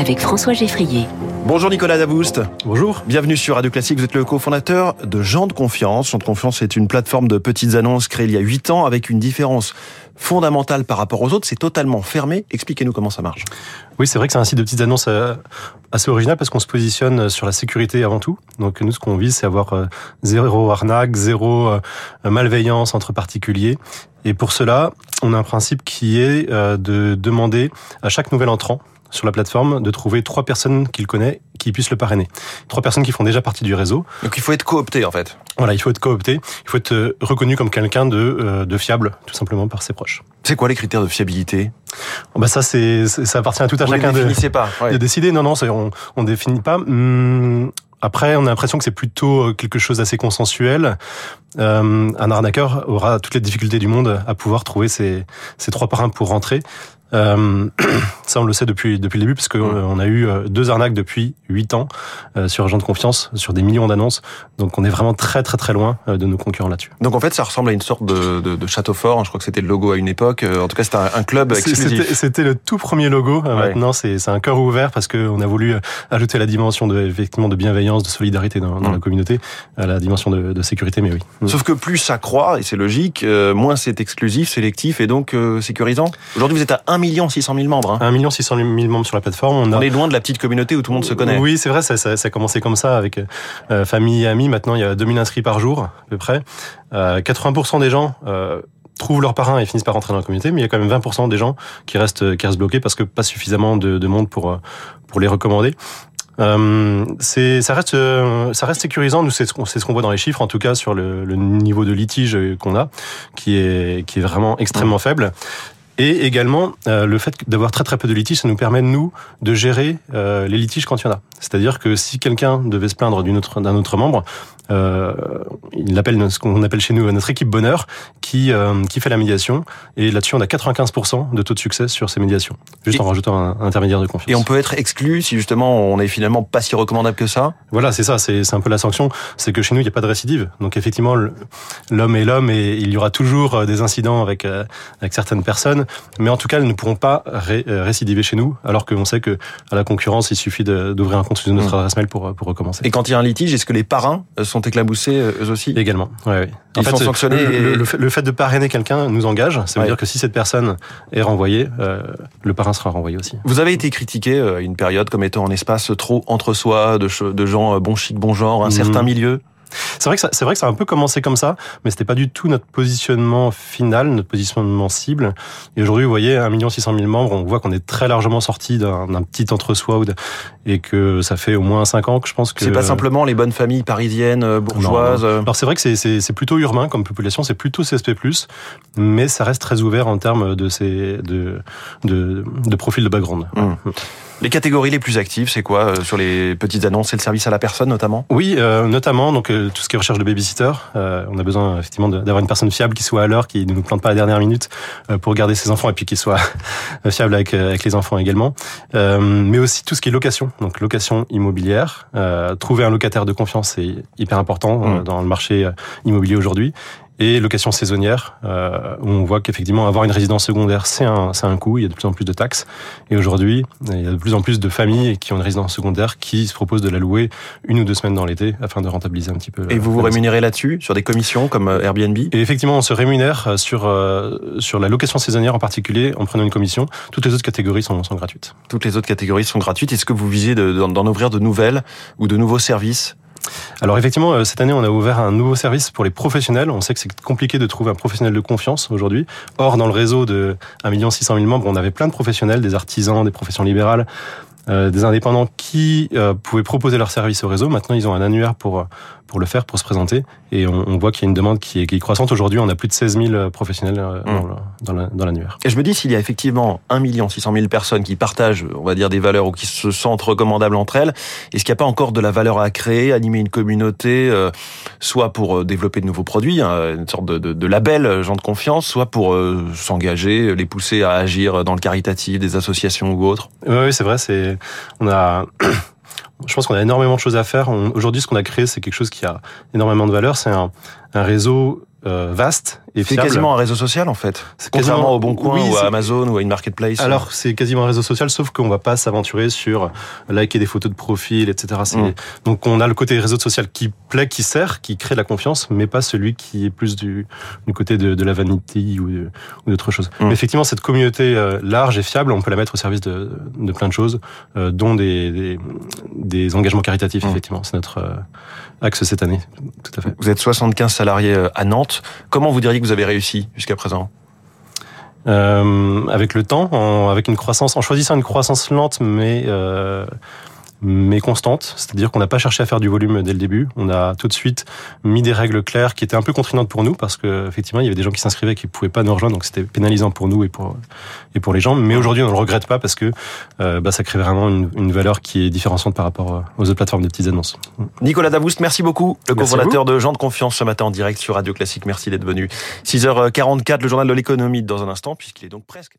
avec François Geffrier. Bonjour Nicolas Davoust. Bonjour. Bienvenue sur Radio Classique. Vous êtes le cofondateur de Jean de Confiance. Jean de Confiance est une plateforme de petites annonces créée il y a 8 ans avec une différence fondamentale par rapport aux autres. C'est totalement fermé. Expliquez-nous comment ça marche. Oui, c'est vrai que c'est un site de petites annonces euh, assez original parce qu'on se positionne sur la sécurité avant tout. Donc nous, ce qu'on vise, c'est avoir euh, zéro arnaque, zéro euh, malveillance entre particuliers. Et pour cela, on a un principe qui est de demander à chaque nouvel entrant sur la plateforme de trouver trois personnes qu'il connaît qui puissent le parrainer. Trois personnes qui font déjà partie du réseau. Donc il faut être coopté en fait. Voilà, il faut être coopté. Il faut être euh, reconnu comme quelqu'un de, euh, de fiable, tout simplement par ses proches. C'est quoi les critères de fiabilité? Bah ça c'est ça appartient à tout un Vous chacun les de, pas. ouais. de décider. Non non, on on définit pas. Hum, après, on a l'impression que c'est plutôt euh, quelque chose d'assez consensuel. Euh, un arnaqueur aura toutes les difficultés du monde à pouvoir trouver ses, ses trois parrains pour rentrer. Euh, ça, on le sait depuis depuis le début, parce que Mm. euh, on a eu euh, deux arnaques depuis huit ans euh, sur Agent de confiance, sur des millions d'annonces. Donc, on est vraiment très très très loin euh, de nos concurrents là-dessus. Donc en fait, ça ressemble à une sorte de, de, de château fort. Je crois que c'était le logo à une époque. Euh, En tout cas, c'était un, un club exclusif. c'était le tout premier logo. Ouais. Maintenant, c'est c'est un cœur ouvert parce qu'on a voulu ajouter la dimension de effectivement de bienveillance, de solidarité dans, dans Mm. la communauté, à la dimension de, de sécurité. Mais oui. Mm. Sauf que plus ça croît, et c'est logique, euh, moins c'est exclusif, sélectif et donc sécurisant. Aujourd'hui, vous êtes à 1 600 000 membres. Hein. 1 600 000 membres sur la plateforme. On a On est loin de la petite communauté où tout le monde se connaît. Oui, c'est vrai, ça, ça, ça a commencé comme ça avec euh, famille et amis. Maintenant, il y a 2000 inscrits par jour, à peu près. Euh, 80% des gens euh, trouvent leur parrain et finissent par rentrer dans la communauté, mais il y a quand même 20% des gens qui restent, qui restent bloqués parce que pas suffisamment de, de monde pour, euh, pour les recommander. Euh, c'est, ça reste, ça reste sécurisant. Nous, c'est ce qu'on, c'est ce qu'on voit dans les chiffres, en tout cas sur le, le niveau de litige qu'on a, qui est, qui est vraiment extrêmement faible. Et également, euh, le fait d'avoir très très peu de litiges, ça nous permet, nous, de gérer euh, les litiges quand il y en a. C'est-à-dire que si quelqu'un devait se plaindre d'un autre membre, euh, il appelle ce qu'on appelle chez nous notre équipe bonheur, qui, euh, qui fait la médiation. Et là-dessus, on a 95% de taux de succès sur ces médiations, juste Et- en rajoutant un, un intermédiaire de confiance. Et on peut être exclu si justement on est finalement pas si recommandable que ça? Voilà, c'est ça, c'est c'est un peu la sanction. C'est que chez nous, il n'y a pas de récidive. Donc effectivement, l'homme est l'homme et il y aura toujours euh, des incidents avec, euh, avec certaines personnes. Mais en tout cas, elles ne pourront pas ré- euh, récidiver chez nous, alors qu'on sait que à la concurrence, il suffit d'ouvrir un compte sur notre Mm. adresse mail pour, euh, pour recommencer. Et quand il y a un litige, est-ce que les parrains euh, sont éclaboussés euh, eux aussi Également, ouais, ouais. Ils sont sanctionnés Le, et- le- le fait, le fait de parrainer quelqu'un nous engage. Ça veut Ouais. dire que si cette personne est renvoyée, euh, le parrain sera renvoyé aussi. Vous avez été critiqué euh, à une période comme étant un espace trop entre soi, de, gens euh, bon chic, bon genre, un Mhm. certain milieu. C'est vrai que ça, c'est vrai que ça a un peu commencé comme ça, mais c'était pas du tout notre positionnement final, notre positionnement cible. Et aujourd'hui, vous voyez, 1 600 000 membres, on voit qu'on est très largement sorti d'un petit entre-soi et que ça fait au moins 5 ans que je pense que C'est pas simplement les bonnes familles parisiennes, euh, bourgeoises. euh, Alors c'est vrai que c'est- c'est c'est plutôt urbain comme population, c'est plutôt CSP+, mais ça reste très ouvert en termes de ces de de, de profil de background. Hum. Les catégories les plus actives, c'est quoi euh, sur les petites annonces? C'est le service à la personne notamment? Oui, euh, notamment donc euh, tout ce qui est recherche de babysitter. Euh, on a besoin effectivement d'avoir une personne fiable qui soit à l'heure, qui ne nous plante pas à la dernière minute euh, pour garder ses enfants et puis qui soit fiable avec, euh, avec les enfants également. Euh, mais aussi tout ce qui est location, donc location immobilière. Euh, trouver un locataire de confiance c'est hyper important euh, Mm. dans le marché immobilier aujourd'hui. Et location saisonnière, euh, où on voit qu'effectivement avoir une résidence secondaire, c'est un, c'est un coût, il y a de plus en plus de taxes. Et aujourd'hui, il y a de plus en plus de familles qui ont une résidence secondaire qui se proposent de la louer une ou deux semaines dans l'été afin de rentabiliser un petit peu. Et vous vous maison. rémunérez là-dessus sur des commissions comme euh, Airbnb? Et effectivement, on se rémunère euh, sur euh, sur la location saisonnière en particulier en prenant une commission. Toutes les autres catégories sont, sont gratuites. Toutes les autres catégories sont gratuites. Est-ce que vous visez de- d'en d'en ouvrir de nouvelles ou de nouveaux services? Alors effectivement, euh, cette année, on a ouvert un nouveau service pour les professionnels. On sait que c'est compliqué de trouver un professionnel de confiance aujourd'hui. Or, dans le réseau de 1 600 000 membres, on avait plein de professionnels, des artisans, des professions libérales, euh, des indépendants qui euh, pouvaient proposer leurs services au réseau. Maintenant, ils ont un annuaire pour pour le faire, pour se présenter. Et on, on voit qu'il y a une demande qui est, qui est croissante. Aujourd'hui, on a plus de 16 000 professionnels euh, dans le- dans la- dans l'annuaire. Et je me dis, s'il y a effectivement 1 600 000 personnes qui partagent, on va dire, des valeurs ou qui se sentent recommandables entre elles, est-ce qu'il n'y a pas encore de la valeur à créer, animer une communauté, euh, soit pour euh, développer de nouveaux produits, hein, une sorte de, de, de label euh, gens de confiance, soit pour euh, s'engager, les pousser à agir dans le caritatif, des associations ou autres? Oui, oui, c'est vrai. C'est on a. Je pense qu'on a énormément de choses à faire. Aujourd'hui, ce qu'on a créé, c'est quelque chose qui a énormément de valeur. C'est un, un réseau euh, vaste et C'est quasiment un réseau social en fait. C'est Contrairement quasiment- au Bon Coin Oui, ou à Amazon ou à une marketplace. Alors, c'est quasiment un réseau social, sauf qu'on va pas s'aventurer sur liker des photos de profil, etc. Mm. Donc, on a le côté réseau social qui plaît, qui sert, qui crée de la confiance, mais pas celui qui est plus du, du côté de, de la vanité ou, de- ou d'autre chose. Mm. Mais effectivement, cette communauté euh, large et fiable, on peut la mettre au service de, de plein de choses, euh, dont des, des, des engagements caritatifs, Mm. effectivement. C'est notre euh, axe cette année. Tout à fait. Vous êtes 75 salariés à Nantes. Comment vous diriez que vous avez réussi jusqu'à présent Euh, avec le temps, en, avec une croissance, en choisissant une croissance lente mais euh, mais constante, c'est-à-dire qu'on n'a pas cherché à faire du volume dès le début. On a tout de suite mis des règles claires qui étaient un peu contraignantes pour nous parce que effectivement il y avait des gens qui s'inscrivaient et qui pouvaient pas nous rejoindre, donc c'était pénalisant pour nous et pour et pour les gens. Mais aujourd'hui on ne le regrette pas parce que euh, bah, ça crée vraiment une, une valeur qui est différenciante par rapport aux autres plateformes de petites annonces. Nicolas Davoust, merci beaucoup. Le cofondateur de Gens de Confiance ce matin en direct sur Radio Classique. Merci d'être venu. 6h44, le journal de l'économie dans un instant puisqu'il est donc presque...